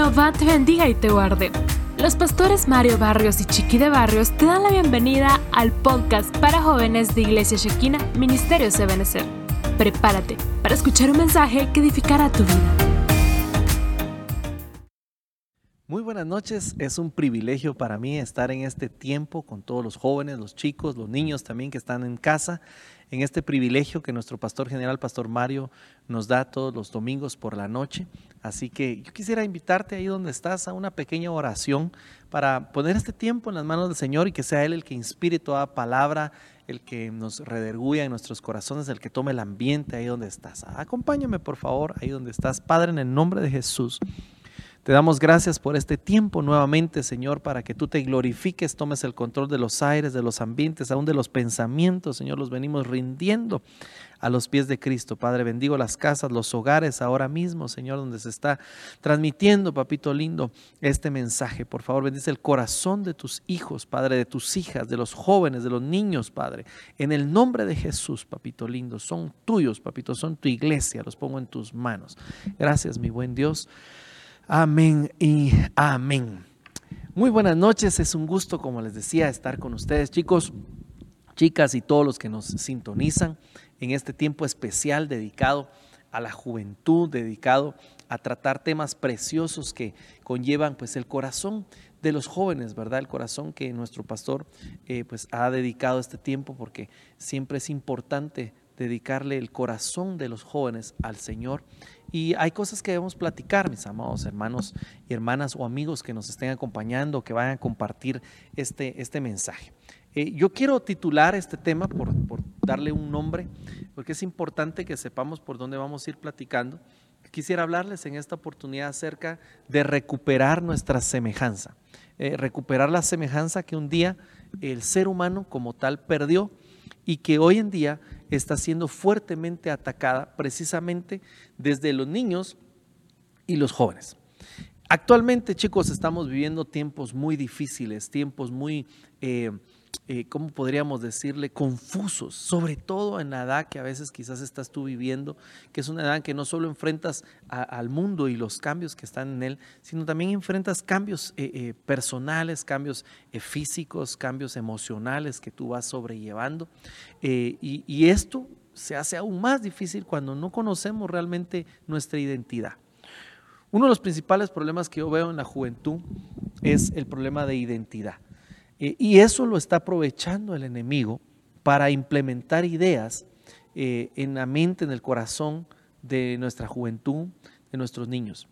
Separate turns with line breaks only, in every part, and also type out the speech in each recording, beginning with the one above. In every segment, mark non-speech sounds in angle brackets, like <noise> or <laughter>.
Jehová te bendiga y te guarde. Los pastores Mario Barrios y Chiqui de Barrios te dan la bienvenida al podcast para jóvenes de Iglesia Shekina, Ministerio Ebenezer. Prepárate para escuchar un mensaje que edificará tu vida.
Muy buenas noches, es un privilegio para mí estar en este tiempo con todos los jóvenes, los chicos, los niños también que están en casa en este privilegio que nuestro pastor general, Pastor Mario, nos da todos los domingos por la noche. Así que yo quisiera invitarte ahí donde estás a una pequeña oración para poner este tiempo en las manos del Señor y que sea Él el que inspire toda palabra, el que nos rederguya en nuestros corazones, el que tome el ambiente ahí donde estás. Acompáñame por favor ahí donde estás, Padre, en el nombre de Jesús. Te damos gracias por este tiempo nuevamente, Señor, para que tú te glorifiques, tomes el control de los aires, de los ambientes, aún de los pensamientos, Señor, los venimos rindiendo a los pies de Cristo. Padre, bendigo las casas, los hogares ahora mismo, Señor, donde se está transmitiendo, papito lindo, este mensaje. Por favor, bendice el corazón de tus hijos, Padre, de tus hijas, de los jóvenes, de los niños, Padre. En el nombre de Jesús, papito lindo, son tuyos, papito, son tu iglesia, los pongo en tus manos. Gracias, mi buen Dios. Amén y amén. Muy buenas noches, es un gusto, como les decía, estar con ustedes, chicos, chicas y todos los que nos sintonizan en este tiempo especial dedicado a la juventud, dedicado a tratar temas preciosos que conllevan pues el corazón de los jóvenes, ¿verdad? El corazón que nuestro pastor eh, pues ha dedicado este tiempo porque siempre es importante dedicarle el corazón de los jóvenes al Señor y hay cosas que debemos platicar, mis amados hermanos y hermanas o amigos que nos estén acompañando, que vayan a compartir este, este mensaje. Eh, yo quiero titular este tema por, darle un nombre, porque es importante que sepamos por dónde vamos a ir platicando. Quisiera hablarles en esta oportunidad acerca de recuperar nuestra semejanza, eh, recuperar la semejanza que un día el ser humano como tal perdió y que hoy en día está siendo fuertemente atacada precisamente desde los niños y los jóvenes. Actualmente, chicos, estamos viviendo tiempos muy difíciles, tiempos muy eh, eh, ¿cómo podríamos decirle? Confusos, sobre todo en la edad que a veces quizás estás tú viviendo, que es una edad que no solo enfrentas al mundo y los cambios que están en él, sino también enfrentas cambios eh, eh, personales, cambios físicos, cambios emocionales que tú vas sobrellevando. Y, y esto se hace aún más difícil cuando no conocemos realmente nuestra identidad. Uno de los principales problemas que yo veo en la juventud es el problema de identidad. Eh, y eso lo está aprovechando el enemigo para implementar ideas eh, en la mente, en el corazón de nuestra juventud, de nuestros niños.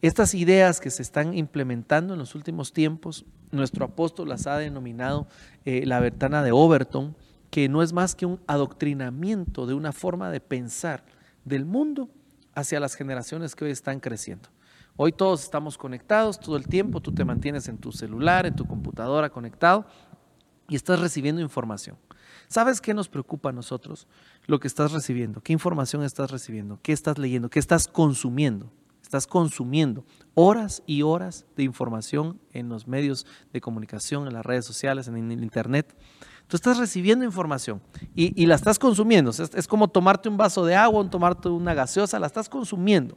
Estas ideas que se están implementando en los últimos tiempos, nuestro apóstol las ha denominado eh, la ventana de Overton, que no es más que un adoctrinamiento de una forma de pensar del mundo hacia las generaciones que hoy están creciendo. Hoy todos estamos conectados todo el tiempo, tú te mantienes en tu celular, en tu computadora conectado y estás recibiendo información. ¿Sabes qué nos preocupa a nosotros? Lo que estás recibiendo, qué información estás recibiendo, qué estás leyendo, qué estás consumiendo. Estás consumiendo horas y horas de información en los medios de comunicación, en las redes sociales, en el Internet. Tú estás recibiendo información y, la estás consumiendo. Es, como tomarte un vaso de agua, tomarte una gaseosa, la estás consumiendo.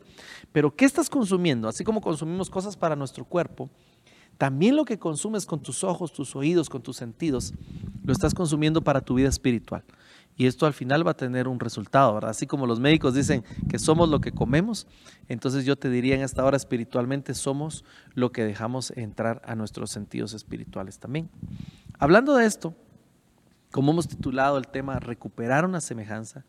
Pero ¿qué estás consumiendo? Así como consumimos cosas para nuestro cuerpo, también lo que consumes con tus ojos, tus oídos, con tus sentidos, lo estás consumiendo para tu vida espiritual. Y esto al final va a tener un resultado, ¿verdad? Así como los médicos dicen que somos lo que comemos, entonces yo te diría en esta hora espiritualmente somos lo que dejamos entrar a nuestros sentidos espirituales también. Hablando de esto, como hemos titulado el tema Recuperar una semejanza,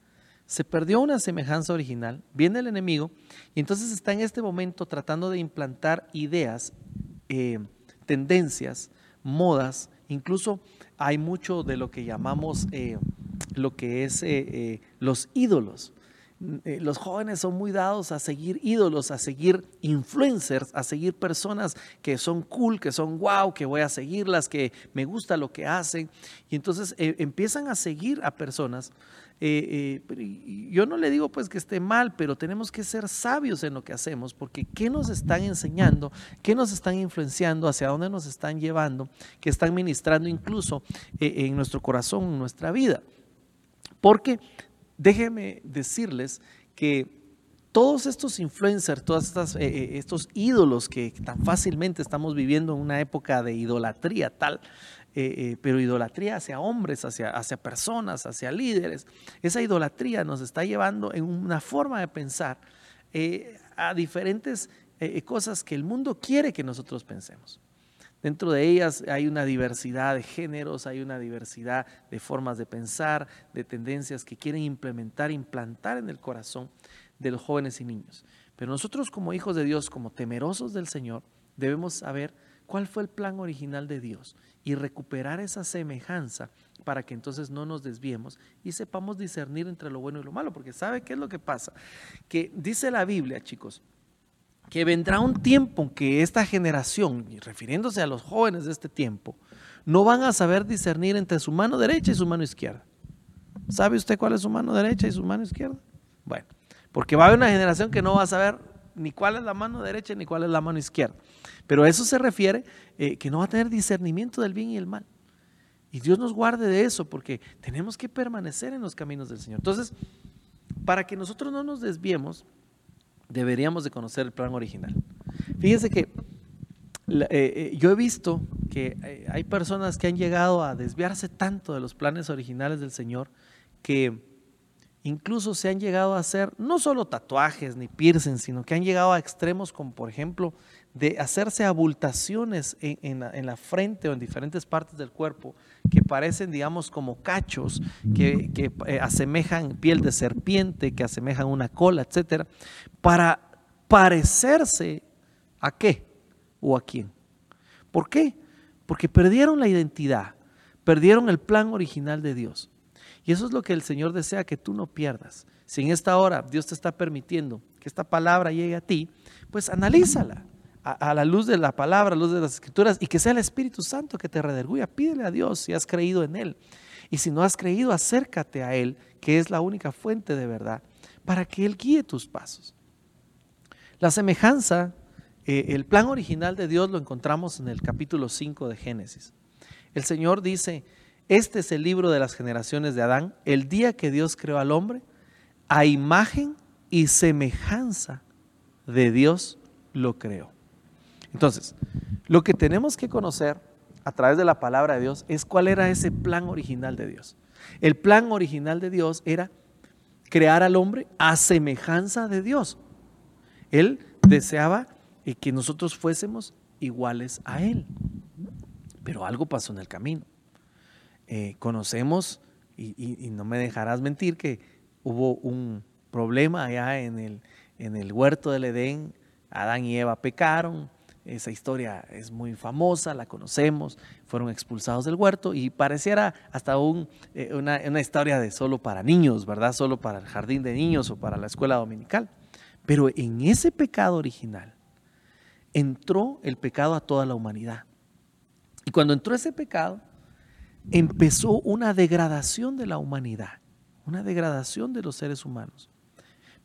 se perdió una semejanza original, viene el enemigo y entonces está en este momento tratando de implantar ideas, eh, tendencias, modas, incluso hay mucho de lo que llamamos eh, lo que es eh, los ídolos. Eh, los jóvenes son muy dados a seguir ídolos, a seguir influencers, a seguir personas que son cool, que son wow, que voy a seguirlas, que me gusta lo que hacen. Y entonces eh, empiezan a seguir a personas. Eh, yo no le digo pues que esté mal, pero tenemos que ser sabios en lo que hacemos, porque ¿qué nos están enseñando? ¿Qué nos están influenciando? ¿Hacia dónde nos están llevando? ¿Qué están ministrando incluso en nuestro corazón, en nuestra vida? Porque déjenme decirles que todos estos influencers, todos eh, eh, estos ídolos que tan fácilmente estamos viviendo en una época de idolatría tal, eh, pero idolatría hacia hombres, hacia, hacia personas, hacia líderes, esa idolatría nos está llevando en una forma de pensar a diferentes cosas que el mundo quiere que nosotros pensemos. Dentro de ellas hay una diversidad de géneros, hay una diversidad de formas de pensar, de tendencias que quieren implementar, implantar en el corazón de los jóvenes y niños. Pero nosotros como hijos de Dios, como temerosos del Señor, debemos saber cuál fue el plan original de Dios y recuperar esa semejanza para que entonces no nos desviemos y sepamos discernir entre lo bueno y lo malo, porque ¿sabe qué es lo que pasa? Que dice la Biblia, chicos, que vendrá un tiempo que esta generación, refiriéndose a los jóvenes de este tiempo, no van a saber discernir entre su mano derecha y su mano izquierda. ¿Sabe usted cuál es su mano derecha y su mano izquierda? Bueno, porque va a haber una generación que no va a saber ni cuál es la mano derecha ni cuál es la mano izquierda. Pero a eso se refiere eh, que no va a tener discernimiento del bien y el mal. Y Dios nos guarde de eso porque tenemos que permanecer en los caminos del Señor. Entonces, para que nosotros no nos desviemos, deberíamos de conocer el plan original. Fíjense que eh, eh, yo he visto que eh, hay personas que han llegado a desviarse tanto de los planes originales del Señor que incluso se han llegado a hacer no solo tatuajes ni piercings, sino que han llegado a extremos como por ejemplo de hacerse abultaciones en, la, frente o en diferentes partes del cuerpo que parecen, digamos, como cachos, que, que asemejan piel de serpiente, que asemejan una cola, etcétera, para parecerse a qué o a quién. ¿Por qué? Porque perdieron la identidad, perdieron el plan original de Dios. Y eso es lo que el Señor desea que tú no pierdas. Si en esta hora Dios te está permitiendo que esta palabra llegue a ti, pues analízala a, la luz de la palabra, a la luz de las escrituras, y que sea el Espíritu Santo que te redarguya. Pídele a Dios si has creído en Él. Y si no has creído, acércate a Él, que es la única fuente de verdad, para que Él guíe tus pasos. La semejanza, eh, el plan original de Dios lo encontramos en el capítulo 5 de Génesis. El Señor dice, este es el libro de las generaciones de Adán, el día que Dios creó al hombre, a imagen y semejanza de Dios lo creó. Entonces, lo que tenemos que conocer a través de la palabra de Dios es cuál era ese plan original de Dios. El plan original de Dios era crear al hombre a semejanza de Dios. Él deseaba eh, que nosotros fuésemos iguales a Él. Pero algo pasó en el camino. Eh, conocemos, y, no me dejarás mentir, que hubo un problema allá en el, en el huerto del Edén. Adán y Eva pecaron. Esa historia es muy famosa, la conocemos. Fueron expulsados del huerto y pareciera hasta un, eh, una, una historia de solo para niños, ¿verdad? Solo para el jardín de niños o para la escuela dominical. Pero en ese pecado original entró el pecado a toda la humanidad. Y cuando entró ese pecado, empezó una degradación de la humanidad, una degradación de los seres humanos.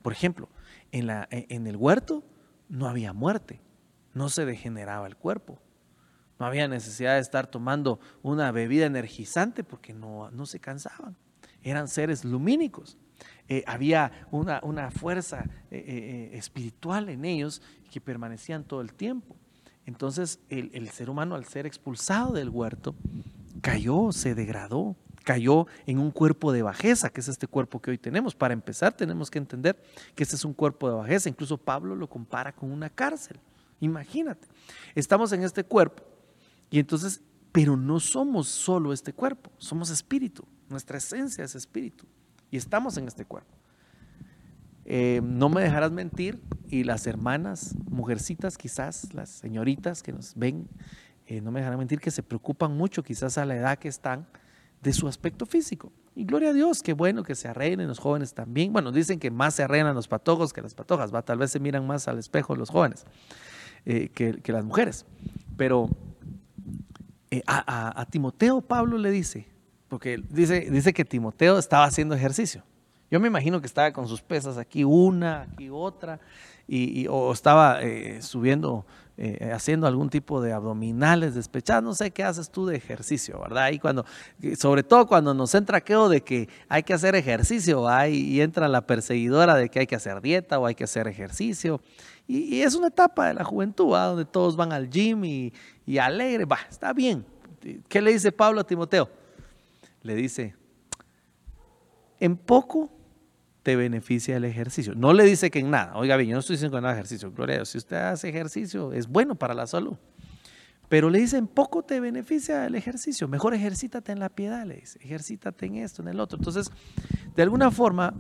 Por ejemplo, en, la, en el huerto no había muerte, no se degeneraba el cuerpo, no había necesidad de estar tomando una bebida energizante porque no, no se cansaban, eran seres lumínicos. Eh, había una, fuerza eh, eh, espiritual en ellos que permanecían todo el tiempo. Entonces el, ser humano al ser expulsado del huerto cayó, se degradó, cayó en un cuerpo de bajeza, que es este cuerpo que hoy tenemos. Para empezar tenemos que entender que este es un cuerpo de bajeza. Incluso Pablo lo compara con una cárcel. Imagínate, estamos en este cuerpo y entonces, pero no somos solo este cuerpo, somos espíritu, nuestra esencia es espíritu y estamos en este cuerpo. Eh, no me dejarás mentir y las hermanas, mujercitas quizás, las señoritas que nos ven, eh, no me dejarán mentir que se preocupan mucho quizás a la edad que están de su aspecto físico. Y gloria a Dios, qué bueno que se arreglen los jóvenes también. Bueno, dicen que más se arreglan los patojos que las patojas, ¿va? tal vez se miran más al espejo los jóvenes eh, que, las mujeres. Pero a Timoteo Pablo le dice, porque dice, dice que Timoteo estaba haciendo ejercicio. Yo me imagino que estaba con sus pesas aquí una, aquí otra, y, o estaba eh, subiendo eh, haciendo algún tipo de abdominales despechados, no sé qué haces tú de ejercicio, ¿verdad? Y cuando, sobre todo cuando nos entra aquello de que hay que hacer ejercicio, ahí y entra la perseguidora de que hay que hacer dieta o hay que hacer ejercicio. Y, es una etapa de la juventud, donde todos van al gym y, y alegre, va, está bien. ¿Qué le dice Pablo a Timoteo? Le dice, en poco te beneficia el ejercicio. No le dice que en nada. Oiga bien, yo no estoy diciendo que nada ejercicio. Gloria a Dios. Si usted hace ejercicio, es bueno para la salud. Pero le dicen, poco te beneficia el ejercicio. Mejor ejercítate en la piedad, le dice. Ejercítate en esto, en el otro. Entonces, de alguna forma,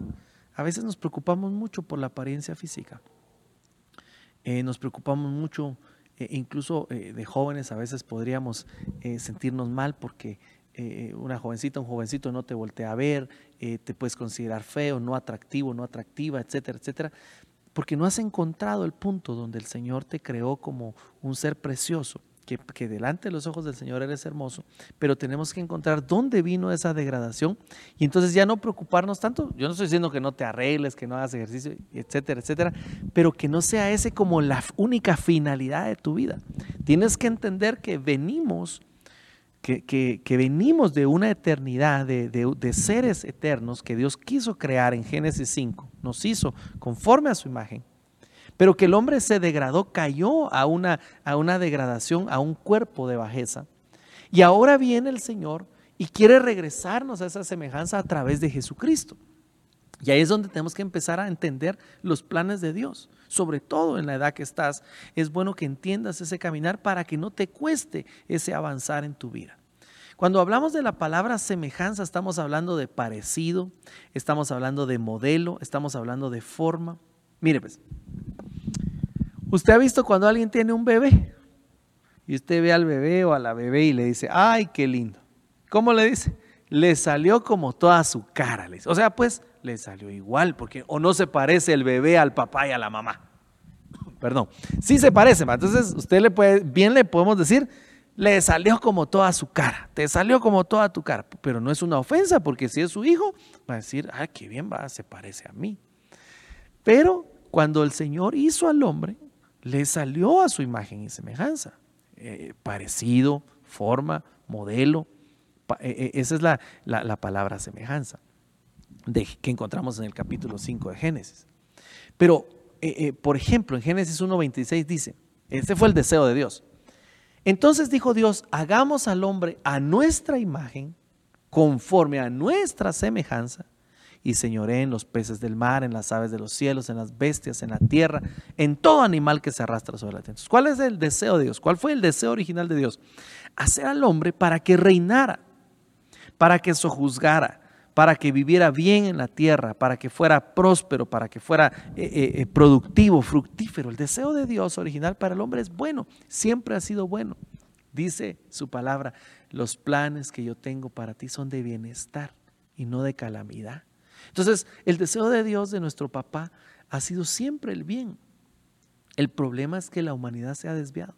a veces nos preocupamos mucho por la apariencia física. Eh, nos preocupamos mucho, eh, incluso eh, de jóvenes, a veces podríamos sentirnos mal porque una jovencita, un jovencito no te voltea a ver, eh, te puedes considerar feo, no atractivo, no atractiva, etcétera, etcétera, porque no has encontrado el punto donde el Señor te creó como un ser precioso, que, que, delante de los ojos del Señor eres hermoso, pero tenemos que encontrar dónde vino esa degradación y entonces ya no preocuparnos tanto. Yo no estoy diciendo que no te arregles, que no hagas ejercicio, etcétera, etcétera, pero que no sea ese como la única finalidad de tu vida. Tienes que entender que venimos que, venimos de una eternidad, de, seres eternos que Dios quiso crear en Génesis 5, nos hizo conforme a su imagen, pero que el hombre se degradó, cayó a una, a una degradación, a un cuerpo de bajeza. Y ahora viene el Señor y quiere regresarnos a esa semejanza a través de Jesucristo. Y ahí es donde tenemos que empezar a entender los planes de Dios. Sobre todo en la edad que estás, es bueno que entiendas ese caminar para que no te cueste ese avanzar en tu vida. Cuando hablamos de la palabra semejanza, estamos hablando de parecido, estamos hablando de modelo, estamos hablando de forma. Mire pues, usted ha visto cuando alguien tiene un bebé y usted ve al bebé o a la bebé y le dice, ay, qué lindo. ¿Cómo le dice? Le salió como toda su cara. O sea, pues le salió igual, porque o no se parece el bebé al papá y a la mamá. <coughs> Perdón, sí se parece, entonces usted le puede, bien le podemos decir, le salió como toda su cara, te salió como toda tu cara, pero no es una ofensa, porque si es su hijo, va a decir, ah, qué bien va, se parece a mí. Pero cuando el Señor hizo al hombre, le salió a su imagen y semejanza, eh, parecido, forma, modelo, eh, eh, esa es la, la palabra semejanza de, que encontramos en el capítulo 5 de Génesis. Pero, eh, eh, por ejemplo, en Génesis 1.26 dice, este fue el deseo de Dios. Entonces dijo Dios, hagamos al hombre a nuestra imagen, conforme a nuestra semejanza, y señoré en los peces del mar, en las aves de los cielos, en las bestias, en la tierra, en todo animal que se arrastra sobre la tierra. ¿Cuál es el deseo de Dios? ¿Cuál fue el deseo original de Dios? Hacer al hombre para que reinara, para que sojuzgara, para que viviera bien en la tierra, para que fuera próspero, para que fuera eh, eh, eh, productivo, fructífero. El deseo de Dios original para el hombre es bueno, siempre ha sido bueno. Dice su palabra, los planes que yo tengo para ti son de bienestar y no de calamidad. Entonces, el deseo de Dios, de nuestro papá, ha sido siempre el bien. El problema es que la humanidad se ha desviado.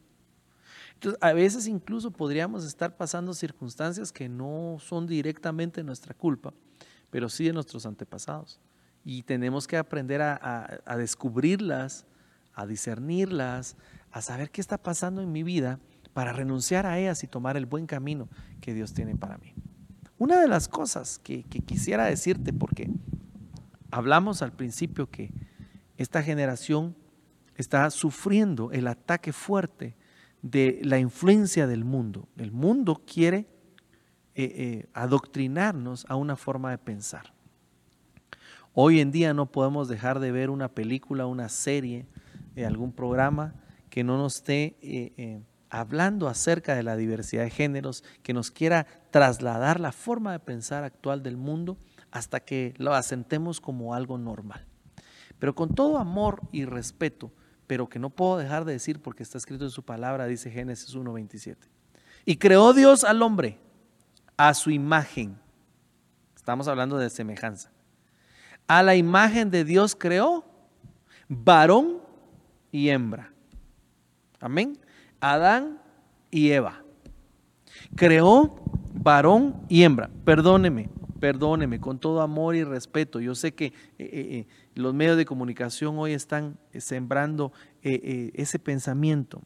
Entonces, a veces incluso podríamos estar pasando circunstancias que no son directamente nuestra culpa, pero sí de nuestros antepasados. Y tenemos que aprender a, descubrirlas, a discernirlas, a saber qué está pasando en mi vida para renunciar a ellas y tomar el buen camino que Dios tiene para mí. Una de las cosas que, que quisiera decirte, porque hablamos al principio que esta generación está sufriendo el ataque fuerte de la influencia del mundo. El mundo quiere eh, eh, adoctrinarnos a una forma de pensar. Hoy en día no podemos dejar de ver una película, una serie, eh, algún programa que no nos esté hablando acerca de la diversidad de géneros, que nos quiera trasladar la forma de pensar actual del mundo hasta que lo asentemos como algo normal. Pero con todo amor y respeto, pero que no puedo dejar de decir porque está escrito en su palabra, dice Génesis 1.27. Y creó Dios al hombre a su imagen. Estamos hablando de semejanza. A la imagen de Dios creó varón y hembra. Amén. Adán y Eva. Creó varón y hembra. Perdóneme, perdóneme, con todo amor y respeto. Yo sé que eh, eh, eh, los medios de comunicación hoy están sembrando ese pensamiento.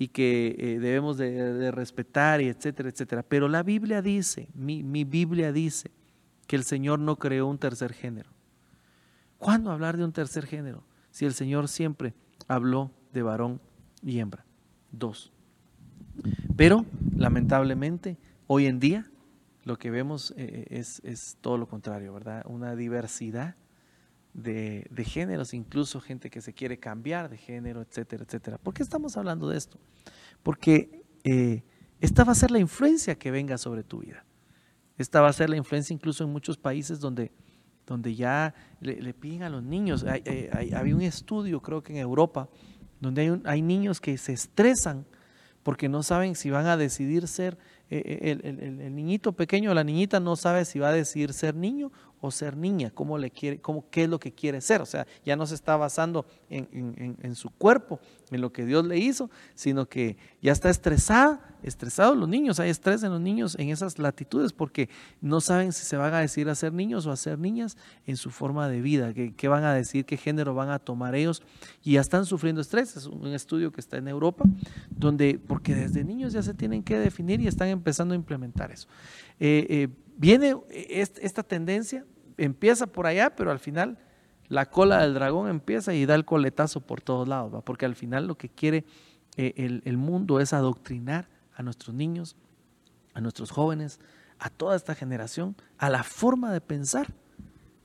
y que debemos de, respetar y etcétera, etcétera. Pero la Biblia dice, mi, mi Biblia dice que el Señor no creó un tercer género. ¿Cuándo hablar de un tercer género? Si el Señor siempre habló de varón y hembra. Dos. Pero, lamentablemente, hoy en día lo que vemos eh, es, es, todo lo contrario, ¿verdad? Una diversidad de, de, géneros, incluso gente que se quiere cambiar de género, etcétera, etcétera. ¿Por qué estamos hablando de esto? Porque eh, esta va a ser la influencia que venga sobre tu vida. Esta va a ser la influencia incluso en muchos países donde, donde ya le, piden a los niños. Hay, había un estudio, creo que en Europa, donde hay, hay niños que se estresan porque no saben si van a decidir ser, eh, eh, el, el, niñito pequeño o la niñita no sabe si va a decidir ser niño o ser niña, cómo le quiere, cómo, qué es lo que quiere ser. O sea, ya no se está basando en, su cuerpo, en lo que Dios le hizo, sino que ya está estresada, estresados los niños, hay estrés en los niños en esas latitudes porque no saben si se van a decidir a ser niños o a ser niñas en su forma de vida, qué, van a decir, qué género van a tomar ellos y ya están sufriendo estrés. Es un estudio que está en Europa, donde, porque desde niños ya se tienen que definir y están empezando a implementar eso. Eh, eh, viene esta tendencia, empieza por allá, pero al final la cola del dragón empieza y da el coletazo por todos lados, porque al final lo que quiere eh, el, mundo es adoctrinar a nuestros niños, a nuestros jóvenes, a toda esta generación, a la forma de pensar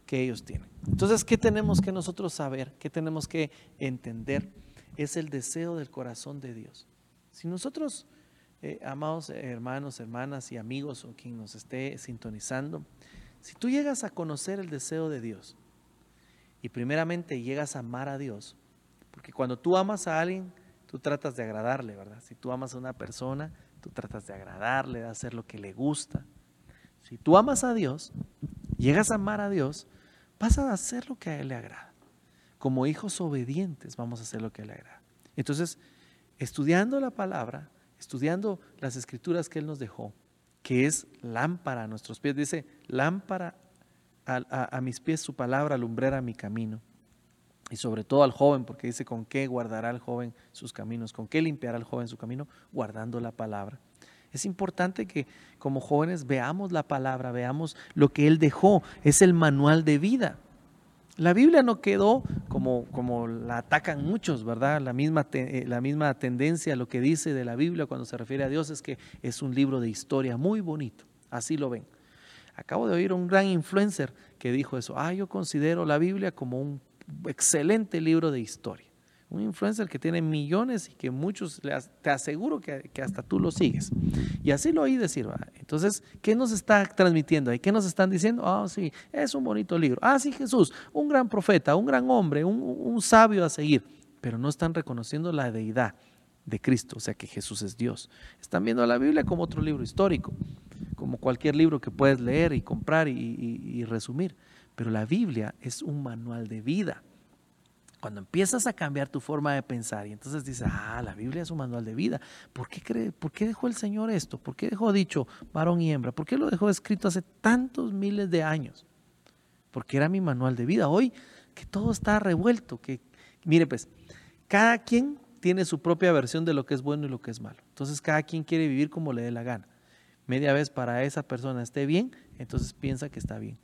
que ellos tienen. Entonces, ¿qué tenemos que nosotros saber? ¿Qué tenemos que entender? Es el deseo del corazón de Dios. Si nosotros eh, amados hermanos, hermanas y amigos o quien nos esté sintonizando, si tú llegas a conocer el deseo de Dios y primeramente llegas a amar a Dios, porque cuando tú amas a alguien, tú tratas de agradarle, ¿verdad? Si tú amas a una persona, tú tratas de agradarle, de hacer lo que le gusta. Si tú amas a Dios, llegas a amar a Dios, vas a hacer lo que a Él le agrada. Como hijos obedientes vamos a hacer lo que a Él le agrada. Entonces, estudiando la palabra, estudiando las escrituras que Él nos dejó, que es lámpara a nuestros pies, dice, lámpara a, mis pies su palabra, lumbrera mi camino. Y sobre todo al joven, porque dice, ¿con qué guardará el joven sus caminos? ¿Con qué limpiará el joven su camino? Guardando la palabra. Es importante que como jóvenes veamos la palabra, veamos lo que Él dejó. Es el manual de vida. La Biblia no quedó como, como la atacan muchos, ¿verdad? La misma, eh, la misma tendencia, lo que dice de la Biblia cuando se refiere a Dios es que es un libro de historia muy bonito, así lo ven. Acabo de oír un gran influencer que dijo eso, ah, yo considero la Biblia como un excelente libro de historia un influencer que tiene millones y que muchos, te aseguro que, hasta tú lo sigues. Y así lo oí decir. Entonces, ¿qué nos está transmitiendo ahí? ¿Qué nos están diciendo? Ah, sí, es un bonito libro. Ah, sí, Jesús, un gran profeta, un gran hombre, un, un sabio a seguir. Pero no están reconociendo la deidad de Cristo, o sea que Jesús es Dios. Están viendo la Biblia como otro libro histórico, como cualquier libro que puedes leer y comprar y resumir. Pero la Biblia es un manual de vida cuando empiezas a cambiar tu forma de pensar y entonces dices, ah, la Biblia es un manual de vida, ¿por qué, cree, ¿por dejó el Señor esto? ¿Por qué dejó dicho varón y hembra? ¿Por qué lo dejó escrito hace tantos miles de años? Porque era mi manual de vida. Hoy que todo está revuelto, que mire pues, cada quien tiene su propia versión de lo que es bueno y lo que es malo. Entonces cada quien quiere vivir como le dé la gana. Media vez para esa persona esté bien, entonces piensa que está bien.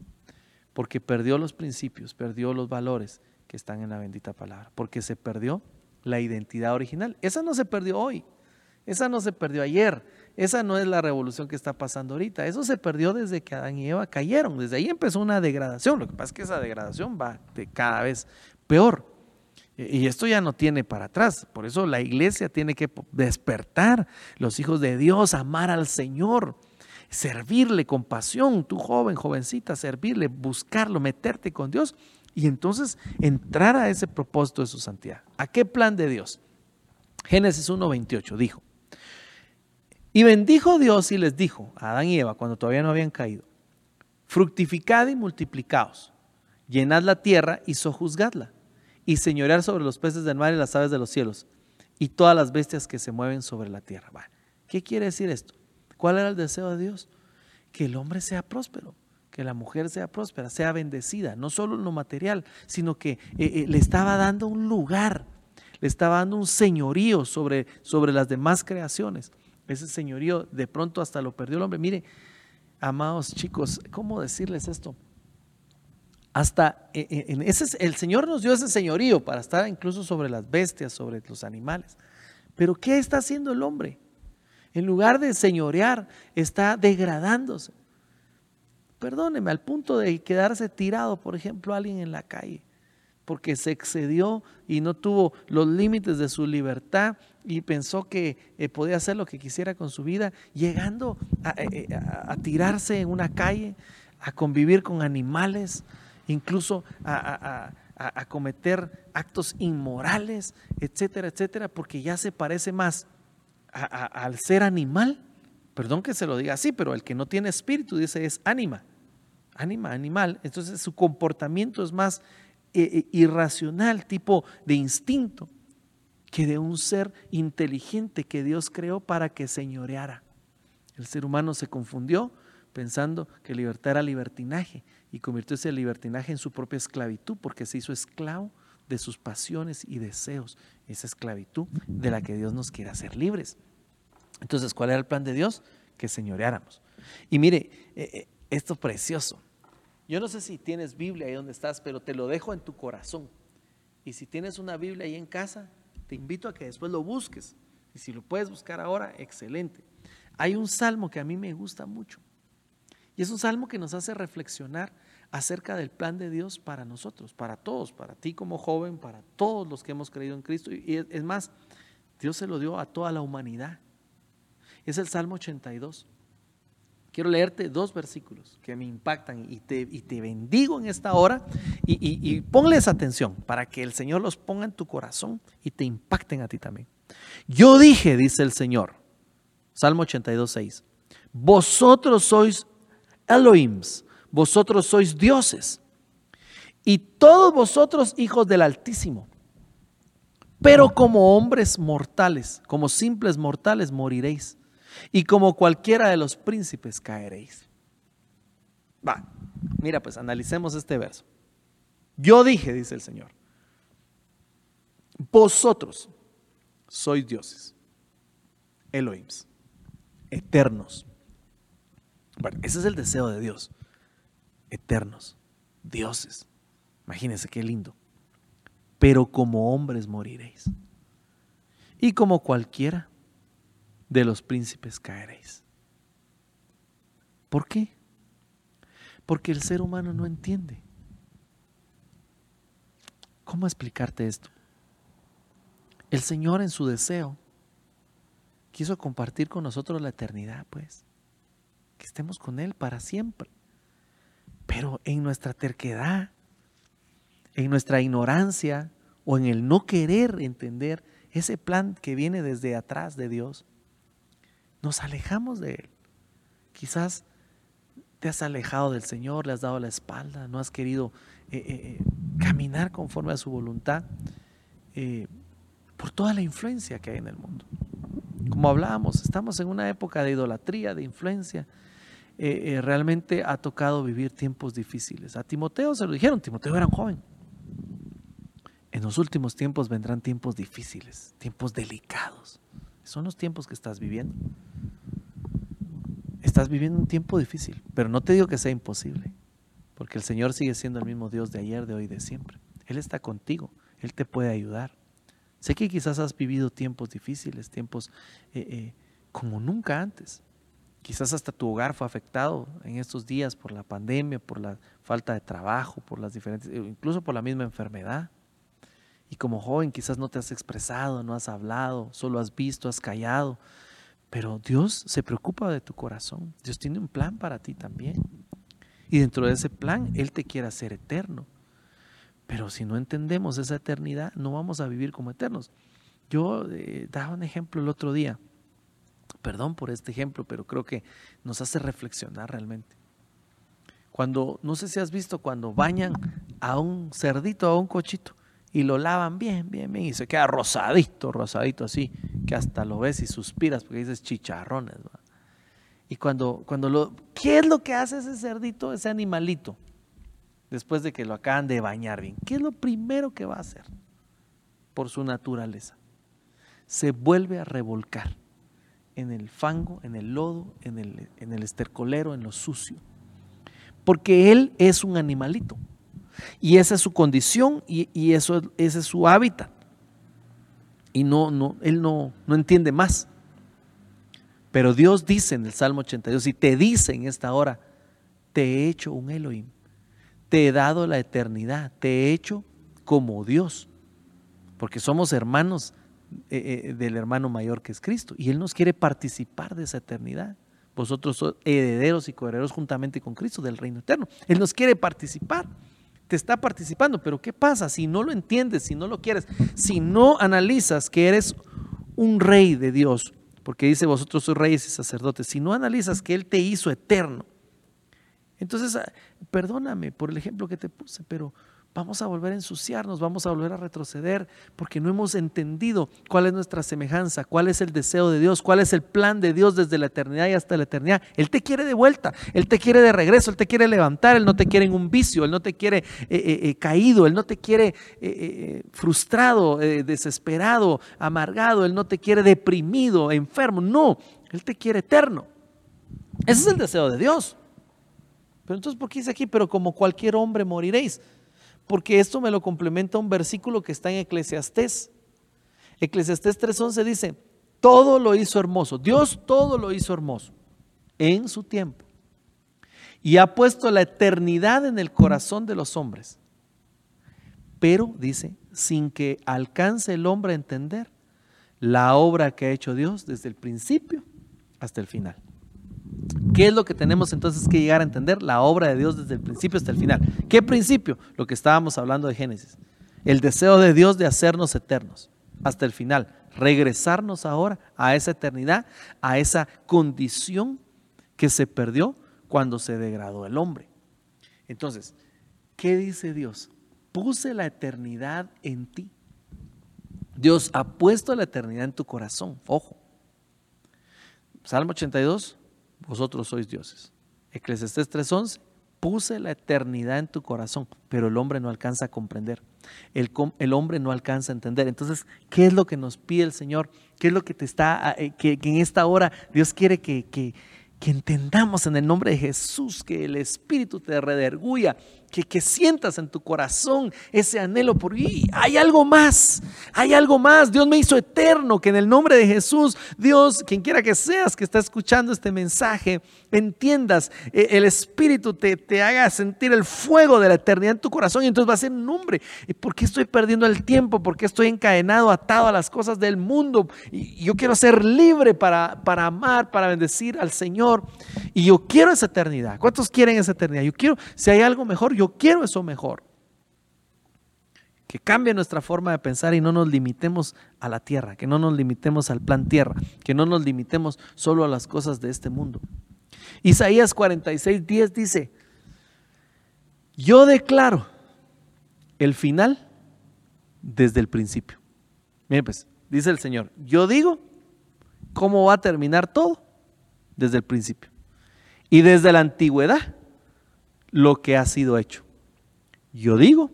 Porque perdió los principios, perdió los valores, que están en la bendita palabra, porque se perdió la identidad original. Esa no se perdió hoy, esa no se perdió ayer, esa no es la revolución que está pasando ahorita, eso se perdió desde que Adán y Eva cayeron, desde ahí empezó una degradación, lo que pasa es que esa degradación va de cada vez peor. Y esto ya no tiene para atrás. Por eso la iglesia tiene que despertar, los hijos de Dios, amar al Señor, servirle con pasión, tú joven, jovencita, servirle, buscarlo, meterte con Dios y entonces entrar a ese propósito de su santidad. ¿A qué plan de Dios? Génesis 1.28 dijo, y bendijo Dios y les dijo a Adán y Eva cuando todavía no habían caído, fructificad y multiplicaos, llenad la tierra y sojuzgadla, y señorear sobre los peces del mar y las aves de los cielos, y todas las bestias que se mueven sobre la tierra. ¿Qué quiere decir esto? ¿Cuál era el deseo de Dios? Que el hombre sea próspero que la mujer sea próspera, sea bendecida, no solo en lo material, sino que eh, eh, le estaba dando un lugar, le estaba dando un señorío sobre, sobre las demás creaciones. Ese señorío de pronto hasta lo perdió el hombre. Mire, amados chicos, ¿cómo decirles esto? Hasta e, e, en ese, el Señor nos dio ese señorío para estar incluso sobre las bestias, sobre los animales. Pero ¿qué está haciendo el hombre? En lugar de señorear, está degradándose. Perdóneme, al punto de quedarse tirado, por ejemplo, alguien en la calle, porque se excedió y no tuvo los límites de su libertad y pensó que eh, podía hacer lo que quisiera con su vida, llegando eh, eh, a, tirarse en una calle, a convivir con animales, incluso a, a, cometer actos inmorales, etcétera, etcétera, porque ya se parece más al ser animal. Perdón que se lo diga así, pero el que no tiene espíritu dice es ánima, ánima, animal. Entonces su comportamiento es más irracional, tipo de instinto que de un ser inteligente que Dios creó para que señoreara. El ser humano se confundió pensando que libertad era libertinaje y convirtió ese libertinaje en su propia esclavitud porque se hizo esclavo de sus pasiones y deseos, esa esclavitud de la que Dios nos quiere hacer libres. Entonces, ¿cuál era el plan de Dios? Que señoreáramos. Y mire, eh, eh, esto precioso. Yo no sé si tienes Biblia ahí donde estás, pero te lo dejo en tu corazón. Y si tienes una Biblia ahí en casa, te invito a que después lo busques. Y si lo puedes buscar ahora, excelente. Hay un salmo que a mí me gusta mucho. Y es un salmo que nos hace reflexionar acerca del plan de Dios para nosotros, para todos, para ti como joven, para todos los que hemos creído en Cristo. Y es más, Dios se lo dio a toda la humanidad. Es el Salmo 82. Quiero leerte dos versículos que me impactan y te, y te bendigo en esta hora y, y, ponles atención para que el Señor los ponga en tu corazón y te impacten a ti también. Yo dije, dice el Señor, Salmo 82, 6, vosotros sois Elohims, vosotros sois dioses y todos vosotros hijos del Altísimo. Pero como hombres mortales, como simples mortales, moriréis y como cualquiera de los príncipes caeréis. Va, mira pues, analicemos este verso. Yo dije, dice el Señor, vosotros sois dioses, Elohims, eternos. Bueno, ese es el deseo de Dios, eternos, dioses. Imagínense qué lindo. Pero como hombres moriréis. Y como cualquiera de los príncipes caeréis. ¿Por qué? Porque el ser humano no entiende. ¿Cómo explicarte esto? El Señor en su deseo quiso compartir con nosotros la eternidad, pues. Que estemos con Él para siempre. Pero en nuestra terquedad, en nuestra ignorancia o en el no querer entender ese plan que viene desde atrás de Dios, nos alejamos de Él. Quizás te has alejado del Señor, le has dado la espalda, no has querido eh, eh, eh, caminar conforme a su voluntad por toda la influencia que hay en el mundo. Como hablábamos, estamos en una época de idolatría, de influencia. realmente ha tocado vivir tiempos difíciles. A Timoteo se lo dijeron, Timoteo era un joven. En los últimos tiempos vendrán tiempos difíciles, tiempos delicados. Son los tiempos que estás viviendo. Estás viviendo un tiempo difícil, pero no te digo que sea imposible, porque el Señor sigue siendo el mismo Dios de ayer, de hoy, de siempre. Él está contigo, Él te puede ayudar. Sé que quizás has vivido tiempos difíciles, tiempos eh, eh, como nunca antes. Quizás hasta tu hogar fue afectado en estos días por la pandemia, por la falta de trabajo, por las diferentes, incluso por la misma enfermedad. Y como joven quizás no te has expresado, no has hablado, solo has visto, has callado. Pero Dios se preocupa de tu corazón. Dios tiene un plan para ti también. Y dentro de ese plan, Él te quiere hacer eterno. Pero si no entendemos esa eternidad, no vamos a vivir como eternos. Yo eh, daba un ejemplo el otro día. Perdón por este ejemplo, pero creo que nos hace reflexionar realmente. Cuando, no sé si has visto, cuando bañan a un cerdito, a un cochito, y lo lavan bien, bien, bien y se queda rosadito, rosadito así, que hasta lo ves y suspiras porque dices chicharrones. Y cuando, cuando lo, ¿qué es lo que hace ese cerdito, ese animalito? Después de que lo acaban de bañar bien, ¿qué es lo primero que va a hacer? por su naturaleza, se vuelve a revolcar en el fango, en el lodo, en el, en el estercolero, en lo sucio. Porque él es un animalito. Y esa es su condición y, eso, ese es su hábitat. Y no, no, él no, no entiende más. Pero Dios dice en el Salmo 82, y te dice en esta hora, te he hecho un Elohim, te he dado la eternidad, te he hecho como Dios, porque somos hermanos eh, eh, del hermano mayor que es Cristo, y Él nos quiere participar de esa eternidad. Vosotros sois herederos y coherederos juntamente con Cristo del reino eterno. Él nos quiere participar te está participando, pero ¿qué pasa si no lo entiendes, si no lo quieres, si no analizas que eres un rey de Dios, porque dice vosotros sois reyes y sacerdotes, si no analizas que Él te hizo eterno, entonces ah, perdóname por el ejemplo que te puse, pero vamos a volver a ensuciarnos, vamos a volver a retroceder, porque no hemos entendido cuál es nuestra semejanza, cuál es el deseo de Dios, cuál es el plan de Dios desde la eternidad y hasta la eternidad. Él te quiere de vuelta, Él te quiere de regreso, Él te quiere levantar, Él no te quiere en un vicio, Él no te quiere eh, eh, eh, caído, Él no te quiere frustrado, desesperado, amargado, Él no te quiere deprimido, enfermo, no, Él te quiere eterno. Ese es el deseo de Dios. Pero entonces, ¿por qué dice aquí? Pero como cualquier hombre moriréis porque esto me lo complementa un versículo que está en Eclesiastés. Eclesiastés 3:11 dice, todo lo hizo hermoso, Dios todo lo hizo hermoso en su tiempo. Y ha puesto la eternidad en el corazón de los hombres. Pero, dice, sin que alcance el hombre a entender la obra que ha hecho Dios desde el principio hasta el final. ¿Qué es lo que tenemos entonces que llegar a entender? La obra de Dios desde el principio hasta el final. ¿Qué principio? Lo que estábamos hablando de Génesis. El deseo de Dios de hacernos eternos hasta el final. Regresarnos ahora a esa eternidad, a esa condición que se perdió cuando se degradó el hombre. Entonces, ¿qué dice Dios? Puse la eternidad en ti. Dios ha puesto la eternidad en tu corazón. Ojo. Salmo 82, vosotros sois dioses. Eclesiastés 3:11, puse la eternidad en tu corazón, pero el hombre no alcanza a comprender. El, el, hombre no alcanza a entender. Entonces, ¿qué es lo que nos pide el Señor? ¿Qué es lo que te está, eh, que, en esta hora Dios quiere que, que, que entendamos en el nombre de Jesús, que el Espíritu te rederguya, que, que, sientas en tu corazón ese anhelo por y hay algo más, hay algo más. Dios me hizo eterno, que en el nombre de Jesús, Dios, quien quiera que seas que está escuchando este mensaje, entiendas, eh, el Espíritu te, te, haga sentir el fuego de la eternidad en tu corazón y entonces va a ser un hombre. ¿Por qué estoy perdiendo el tiempo? ¿Por qué estoy encadenado, atado a las cosas del mundo? Y yo quiero ser libre para, para amar, para bendecir al Señor. Y yo quiero esa eternidad. ¿Cuántos quieren esa eternidad? Yo quiero, si hay algo mejor, yo quiero eso mejor. Que cambie nuestra forma de pensar y no nos limitemos a la tierra, que no nos limitemos al plan tierra, que no nos limitemos solo a las cosas de este mundo. Isaías 46, 10 dice, yo declaro el final desde el principio. Miren pues, dice el Señor, yo digo cómo va a terminar todo desde el principio. Y desde la antigüedad, lo que ha sido hecho. Yo digo,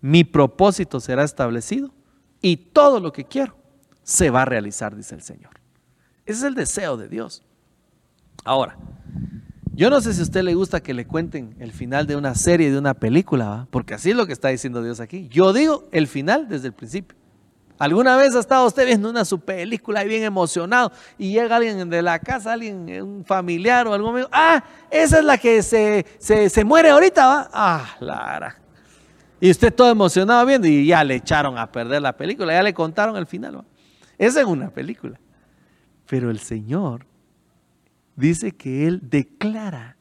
mi propósito será establecido y todo lo que quiero se va a realizar, dice el Señor. Ese es el deseo de Dios. Ahora, yo no sé si a usted le gusta que le cuenten el final de una serie, de una película, porque así es lo que está diciendo Dios aquí. Yo digo el final desde el principio. ¿Alguna vez ha estado usted viendo una su película y bien emocionado y llega alguien de la casa, alguien, un familiar o algún amigo? Ah, esa es la que se, se, muere ahorita, ¿va? Ah, Lara. Y usted todo emocionado viendo y ya le echaron a perder la película, ya le contaron el final. ¿va? Esa es una película. Pero el Señor dice que Él declara,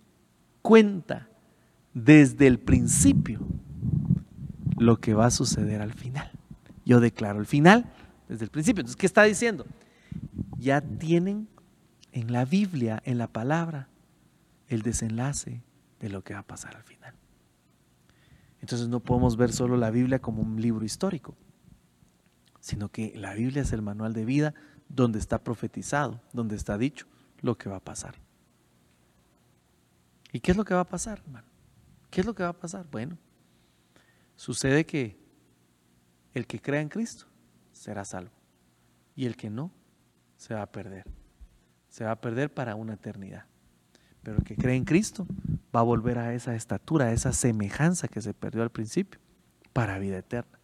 cuenta desde el principio lo que va a suceder al final yo declaro el final desde el principio. Entonces, ¿qué está diciendo? Ya tienen en la Biblia, en la palabra, el desenlace de lo que va a pasar al final. Entonces no podemos ver solo la Biblia como un libro histórico, sino que la Biblia es el manual de vida donde está profetizado, donde está dicho lo que va a pasar. ¿Y qué es lo que va a pasar, hermano? ¿Qué es lo que va a pasar? Bueno, sucede que el que crea en Cristo será salvo. Y el que no, se va a perder. Se va a perder para una eternidad. Pero el que cree en Cristo va a volver a esa estatura, a esa semejanza que se perdió al principio, para vida eterna,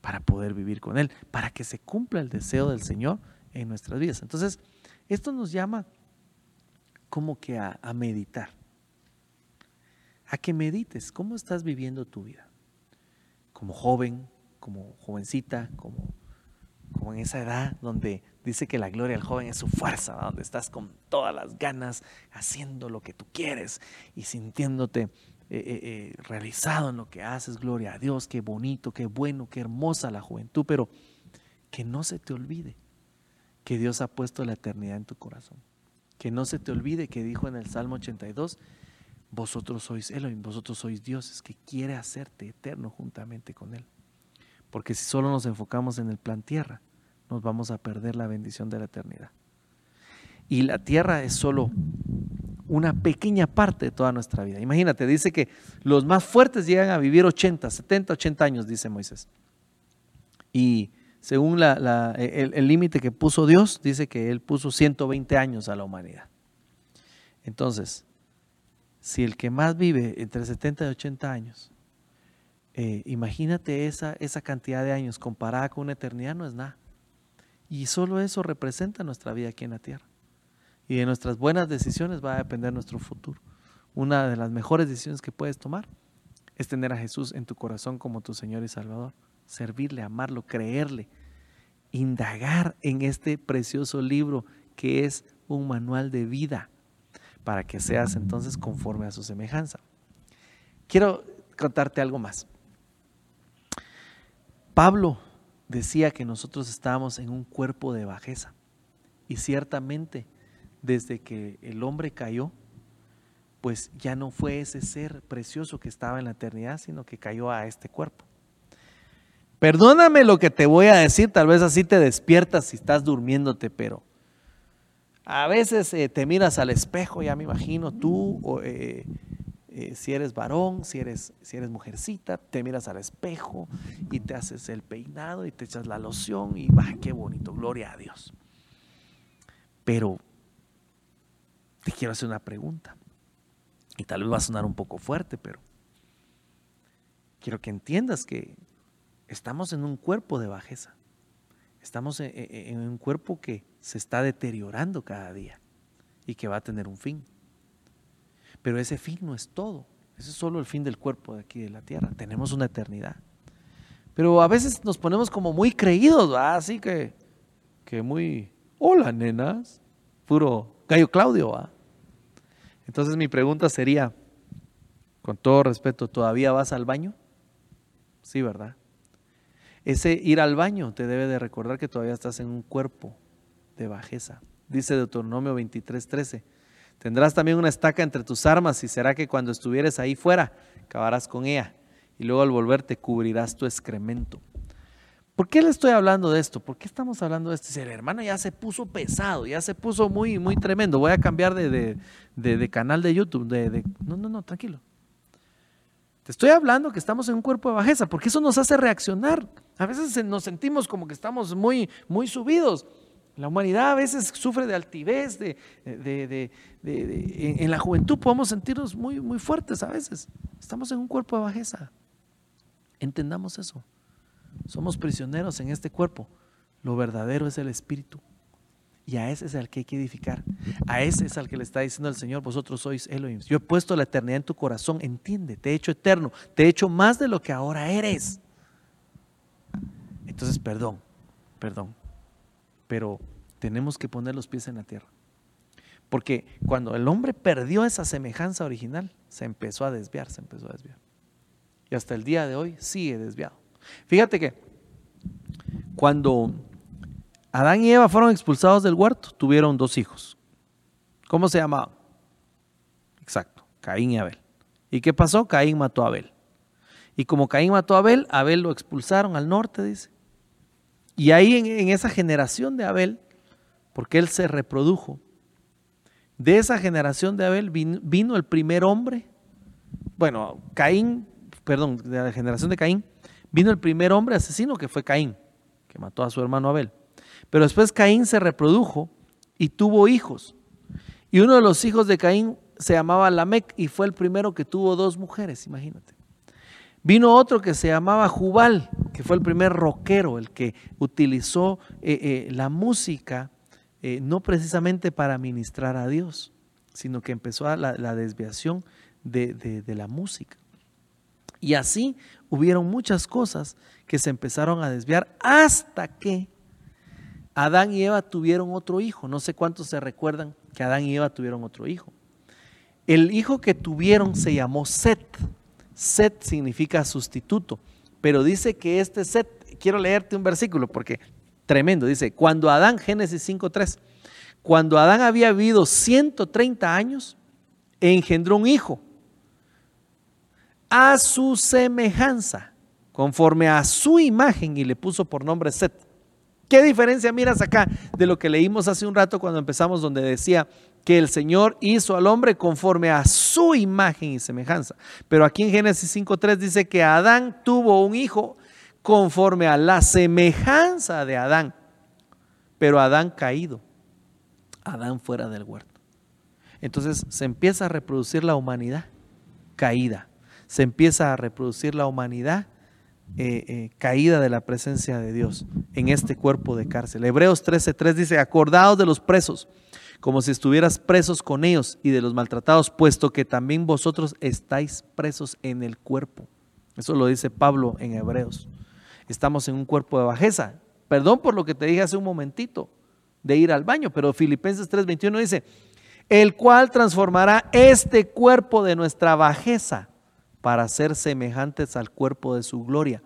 para poder vivir con Él, para que se cumpla el deseo del Señor en nuestras vidas. Entonces, esto nos llama como que a, a meditar, a que medites cómo estás viviendo tu vida, como joven, como jovencita, como, como en esa edad donde dice que la gloria del joven es su fuerza, donde estás con todas las ganas haciendo lo que tú quieres y sintiéndote eh, eh, eh, realizado en lo que haces, gloria a Dios, qué bonito, qué bueno, qué hermosa la juventud, pero que no se te olvide que Dios ha puesto la eternidad en tu corazón, que no se te olvide que dijo en el Salmo 82, vosotros sois Elohim, vosotros sois dioses, que quiere hacerte eterno juntamente con Él. Porque si solo nos enfocamos en el plan tierra, nos vamos a perder la bendición de la eternidad. Y la tierra es solo una pequeña parte de toda nuestra vida. Imagínate, dice que los más fuertes llegan a vivir 80, 70, 80 años, dice Moisés. Y según el límite que puso Dios, dice que Él puso 120 años a la humanidad. Entonces, si el que más vive entre 70 y 80 años eh, imagínate esa, esa cantidad de años comparada con una eternidad, no es nada. Y solo eso representa nuestra vida aquí en la tierra. Y de nuestras buenas decisiones va a depender nuestro futuro. Una de las mejores decisiones que puedes tomar es tener a Jesús en tu corazón como tu Señor y Salvador. Servirle, amarlo, creerle, indagar en este precioso libro que es un manual de vida para que seas entonces conforme a su semejanza. Quiero contarte algo más. Pablo decía que nosotros estábamos en un cuerpo de bajeza. Y ciertamente, desde que el hombre cayó, pues ya no fue ese ser precioso que estaba en la eternidad, sino que cayó a este cuerpo. Perdóname lo que te voy a decir, tal vez así te despiertas si estás durmiéndote, pero a veces eh, te miras al espejo, ya me imagino tú, o, eh, eh, si eres varón, si eres, si eres mujercita, te miras al espejo y te haces el peinado y te echas la loción y va, qué bonito, gloria a Dios. Pero te quiero hacer una pregunta. Y tal vez va a sonar un poco fuerte, pero quiero que entiendas que estamos en un cuerpo de bajeza. Estamos en un cuerpo que se está deteriorando cada día y que va a tener un fin. Pero ese fin no es todo. Ese es solo el fin del cuerpo de aquí de la tierra. Tenemos una eternidad. Pero a veces nos ponemos como muy creídos, así que, que muy, hola nenas, puro gallo Claudio. Entonces mi pregunta sería, con todo respeto, ¿todavía vas al baño? Sí, ¿verdad? Ese ir al baño te debe de recordar que todavía estás en un cuerpo de bajeza. Dice Deuteronomio 23, 13. Tendrás también una estaca entre tus armas y será que cuando estuvieres ahí fuera, acabarás con ella y luego al volverte cubrirás tu excremento. ¿Por qué le estoy hablando de esto? ¿Por qué estamos hablando de esto? El hermano ya se puso pesado, ya se puso muy, muy tremendo. Voy a cambiar de, canal de YouTube. no, no, no, tranquilo. Te estoy hablando que estamos en un cuerpo de bajeza, porque eso nos hace reaccionar. A veces nos sentimos como que estamos muy, muy subidos. La humanidad a veces sufre de altivez, de, en la juventud podemos sentirnos muy, muy fuertes a veces. Estamos en un cuerpo de bajeza. Entendamos eso. Somos prisioneros en este cuerpo. Lo verdadero es el espíritu. Y a ese es al que hay que edificar. A ese es al que le está diciendo el Señor, vosotros sois Elohim. Yo he puesto la eternidad en tu corazón. Entiende, te he hecho eterno. Te he hecho más de lo que ahora eres. Entonces, perdón, perdón pero tenemos que poner los pies en la tierra. Porque cuando el hombre perdió esa semejanza original, se empezó a desviar, se empezó a desviar. Y hasta el día de hoy sigue desviado. Fíjate que cuando Adán y Eva fueron expulsados del huerto, tuvieron dos hijos. ¿Cómo se llamaban? Exacto, Caín y Abel. ¿Y qué pasó? Caín mató a Abel. Y como Caín mató a Abel, Abel lo expulsaron al norte, dice. Y ahí en, esa generación de Abel, porque él se reprodujo, de esa generación de Abel vino, el primer hombre, bueno, Caín, perdón, de la generación de Caín, vino el primer hombre asesino que fue Caín, que mató a su hermano Abel. Pero después Caín se reprodujo y tuvo hijos. Y uno de los hijos de Caín se llamaba Lamec y fue el primero que tuvo dos mujeres, imagínate. Vino otro que se llamaba Jubal, que fue el primer rockero, el que utilizó eh, eh, la música eh, no precisamente para ministrar a Dios, sino que empezó la, la desviación de, la música. Y así hubieron muchas cosas que se empezaron a desviar hasta que Adán y Eva tuvieron otro hijo. No sé cuántos se recuerdan que Adán y Eva tuvieron otro hijo. El hijo que tuvieron se llamó Set. Set significa sustituto, pero dice que este Set, quiero leerte un versículo porque tremendo, dice, cuando Adán, Génesis 5.3, cuando Adán había vivido 130 años, engendró un hijo a su semejanza, conforme a su imagen y le puso por nombre Set. ¿Qué diferencia miras acá de lo que leímos hace un rato cuando empezamos donde decía que el Señor hizo al hombre conforme a su imagen y semejanza? Pero aquí en Génesis 5.3 dice que Adán tuvo un hijo conforme a la semejanza de Adán, pero Adán caído, Adán fuera del huerto. Entonces se empieza a reproducir la humanidad caída, se empieza a reproducir la humanidad eh, eh, caída de la presencia de Dios en este cuerpo de cárcel. Hebreos 13:3 dice, acordaos de los presos, como si estuvieras presos con ellos y de los maltratados, puesto que también vosotros estáis presos en el cuerpo. Eso lo dice Pablo en Hebreos. Estamos en un cuerpo de bajeza. Perdón por lo que te dije hace un momentito de ir al baño, pero Filipenses 3:21 dice, el cual transformará este cuerpo de nuestra bajeza para ser semejantes al cuerpo de su gloria,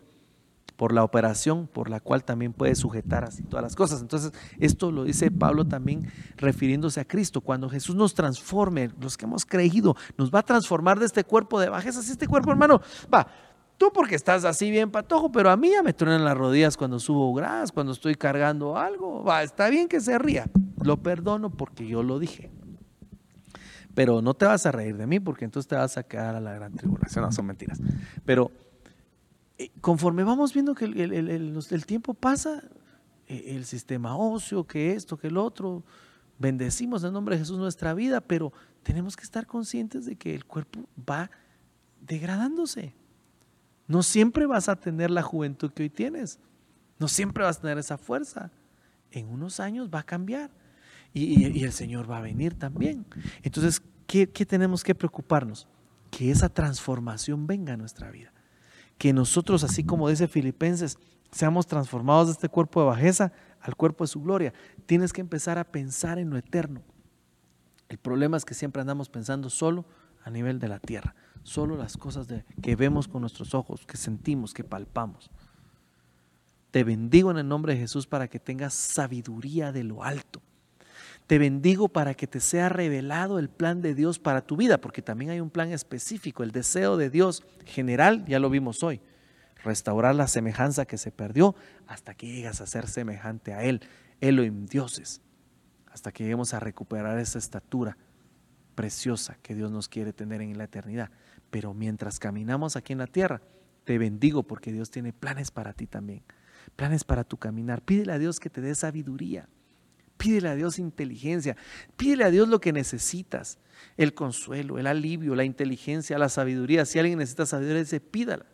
por la operación por la cual también puede sujetar así todas las cosas. Entonces, esto lo dice Pablo también refiriéndose a Cristo. Cuando Jesús nos transforme, los que hemos creído, nos va a transformar de este cuerpo de bajeza. Así este cuerpo, hermano, va, Tú porque estás así bien patojo, pero a mí ya me truenan las rodillas cuando subo gras, cuando estoy cargando algo. Va, está bien que se ría. Lo perdono porque yo lo dije. Pero no te vas a reír de mí porque entonces te vas a quedar a la gran tribulación. No, son mentiras. Pero eh, conforme vamos viendo que el, tiempo pasa, e, el sistema óseo, que esto, que el otro, bendecimos en nombre de Jesús nuestra vida, pero tenemos que estar conscientes de que el cuerpo va degradándose. No siempre vas a tener la juventud que hoy tienes. No siempre vas a tener esa fuerza. En unos años va a cambiar. Y, el Señor va a venir también. Entonces, ¿qué, tenemos que preocuparnos? Que esa transformación venga a nuestra vida. Que nosotros, así como dice Filipenses, seamos transformados de este cuerpo de bajeza al cuerpo de su gloria. Tienes que empezar a pensar en lo eterno. El problema es que siempre andamos pensando solo a nivel de la tierra, solo las cosas de, que vemos con nuestros ojos, que sentimos, que palpamos. Te bendigo en el nombre de Jesús para que tengas sabiduría de lo alto. Te bendigo para que te sea revelado el plan de Dios para tu vida, porque también hay un plan específico, el deseo de Dios general, ya lo vimos hoy, restaurar la semejanza que se perdió hasta que llegas a ser semejante a Él, Elohim dioses, hasta que lleguemos a recuperar esa estatura preciosa que Dios nos quiere tener en la eternidad. Pero mientras caminamos aquí en la tierra, te bendigo porque Dios tiene planes para ti también, planes para tu caminar. Pídele a Dios que te dé sabiduría Pídele a Dios inteligencia. Pídele a Dios lo que necesitas. El consuelo, el alivio, la inteligencia, la sabiduría. Si alguien necesita sabiduría, dice, pídala.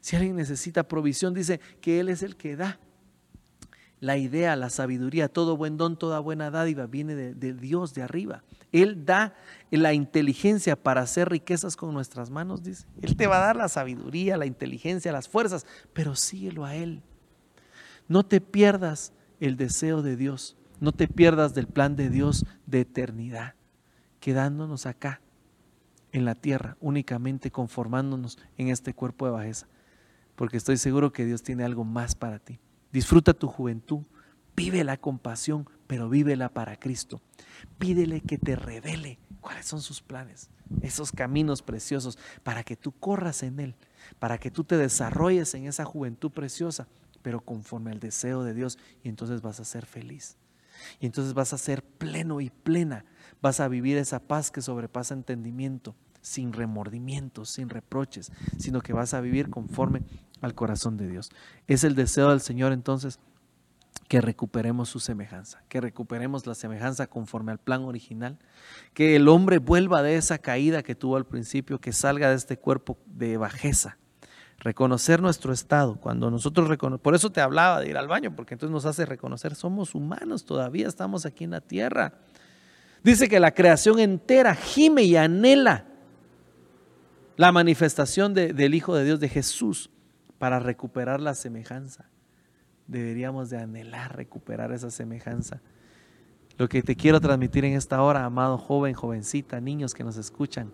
Si alguien necesita provisión, dice que Él es el que da. La idea, la sabiduría, todo buen don, toda buena dádiva viene de, de Dios, de arriba. Él da la inteligencia para hacer riquezas con nuestras manos, dice. Él te va a dar la sabiduría, la inteligencia, las fuerzas, pero síguelo a Él. No te pierdas el deseo de Dios. No te pierdas del plan de Dios de eternidad, quedándonos acá, en la tierra, únicamente conformándonos en este cuerpo de bajeza, porque estoy seguro que Dios tiene algo más para ti. Disfruta tu juventud, vive la compasión, pero vívela para Cristo. Pídele que te revele cuáles son sus planes, esos caminos preciosos, para que tú corras en Él, para que tú te desarrolles en esa juventud preciosa, pero conforme al deseo de Dios, y entonces vas a ser feliz. Y entonces vas a ser pleno y plena. Vas a vivir esa paz que sobrepasa entendimiento, sin remordimientos, sin reproches, sino que vas a vivir conforme al corazón de Dios. Es el deseo del Señor entonces que recuperemos su semejanza, que recuperemos la semejanza conforme al plan original, que el hombre vuelva de esa caída que tuvo al principio, que salga de este cuerpo de bajeza, reconocer nuestro estado, cuando nosotros reconocemos, por eso te hablaba de ir al baño, porque entonces nos hace reconocer, somos humanos, todavía estamos aquí en la tierra. Dice que la creación entera gime y anhela la manifestación del Hijo de Dios, de Jesús, para recuperar la semejanza deberíamos de anhelar recuperar esa semejanza. Lo que te quiero transmitir en esta hora, amado joven, jovencita, niños que nos escuchan,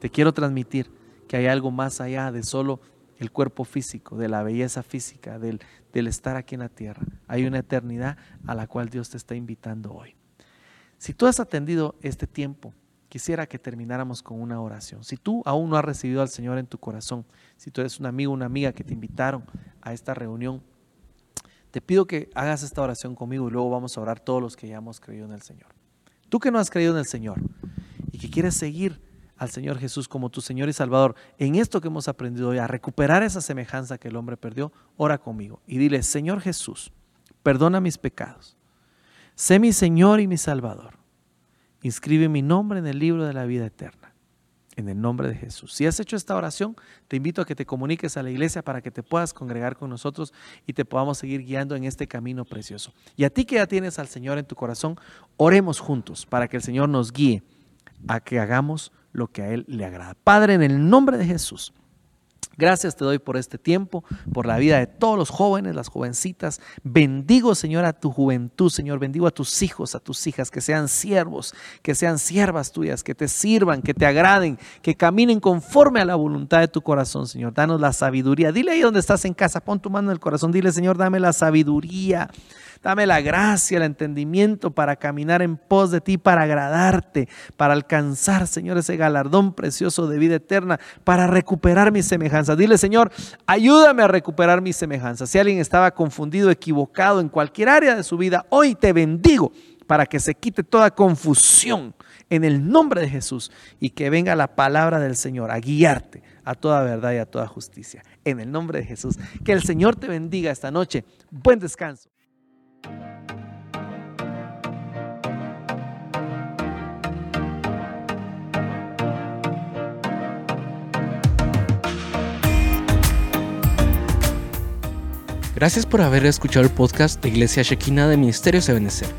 te quiero transmitir que hay algo más allá de solo el cuerpo físico, de la belleza física, del, del estar aquí en la tierra. Hay una eternidad a la cual Dios te está invitando hoy. Si tú has atendido este tiempo, quisiera que termináramos con una oración. Si tú aún no has recibido al Señor en tu corazón, si tú eres un amigo, una amiga que te invitaron a esta reunión, te pido que hagas esta oración conmigo y luego vamos a orar todos los que ya hemos creído en el Señor. Tú que no has creído en el Señor y que quieres seguir al Señor Jesús como tu Señor y Salvador, en esto que hemos aprendido hoy, a recuperar esa semejanza que el hombre perdió, ora conmigo y dile, Señor Jesús, perdona mis pecados, sé mi Señor y mi Salvador, inscribe mi nombre en el libro de la vida eterna en el nombre de Jesús. Si has hecho esta oración, te invito a que te comuniques a la iglesia para que te puedas congregar con nosotros y te podamos seguir guiando en este camino precioso. Y a ti que ya tienes al Señor en tu corazón, oremos juntos para que el Señor nos guíe a que hagamos lo que a Él le agrada. Padre, en el nombre de Jesús. Gracias te doy por este tiempo, por la vida de todos los jóvenes, las jovencitas. Bendigo, Señor, a tu juventud, Señor. Bendigo a tus hijos, a tus hijas, que sean siervos, que sean siervas tuyas, que te sirvan, que te agraden, que caminen conforme a la voluntad de tu corazón, Señor. Danos la sabiduría. Dile ahí donde estás en casa, pon tu mano en el corazón. Dile, Señor, dame la sabiduría Dame la gracia, el entendimiento para caminar en pos de ti, para agradarte, para alcanzar, Señor, ese galardón precioso de vida eterna, para recuperar mi semejanza. Dile, Señor, ayúdame a recuperar mi semejanza. Si alguien estaba confundido, equivocado en cualquier área de su vida, hoy te bendigo para que se quite toda confusión en el nombre de Jesús y que venga la palabra del Señor a guiarte a toda verdad y a toda justicia. En el nombre de Jesús. Que el Señor te bendiga esta noche. Buen descanso.
Gracias por haber escuchado el podcast de Iglesia Shekina de Ministerios Ebenezer.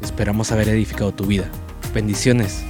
Esperamos haber edificado tu vida. Bendiciones.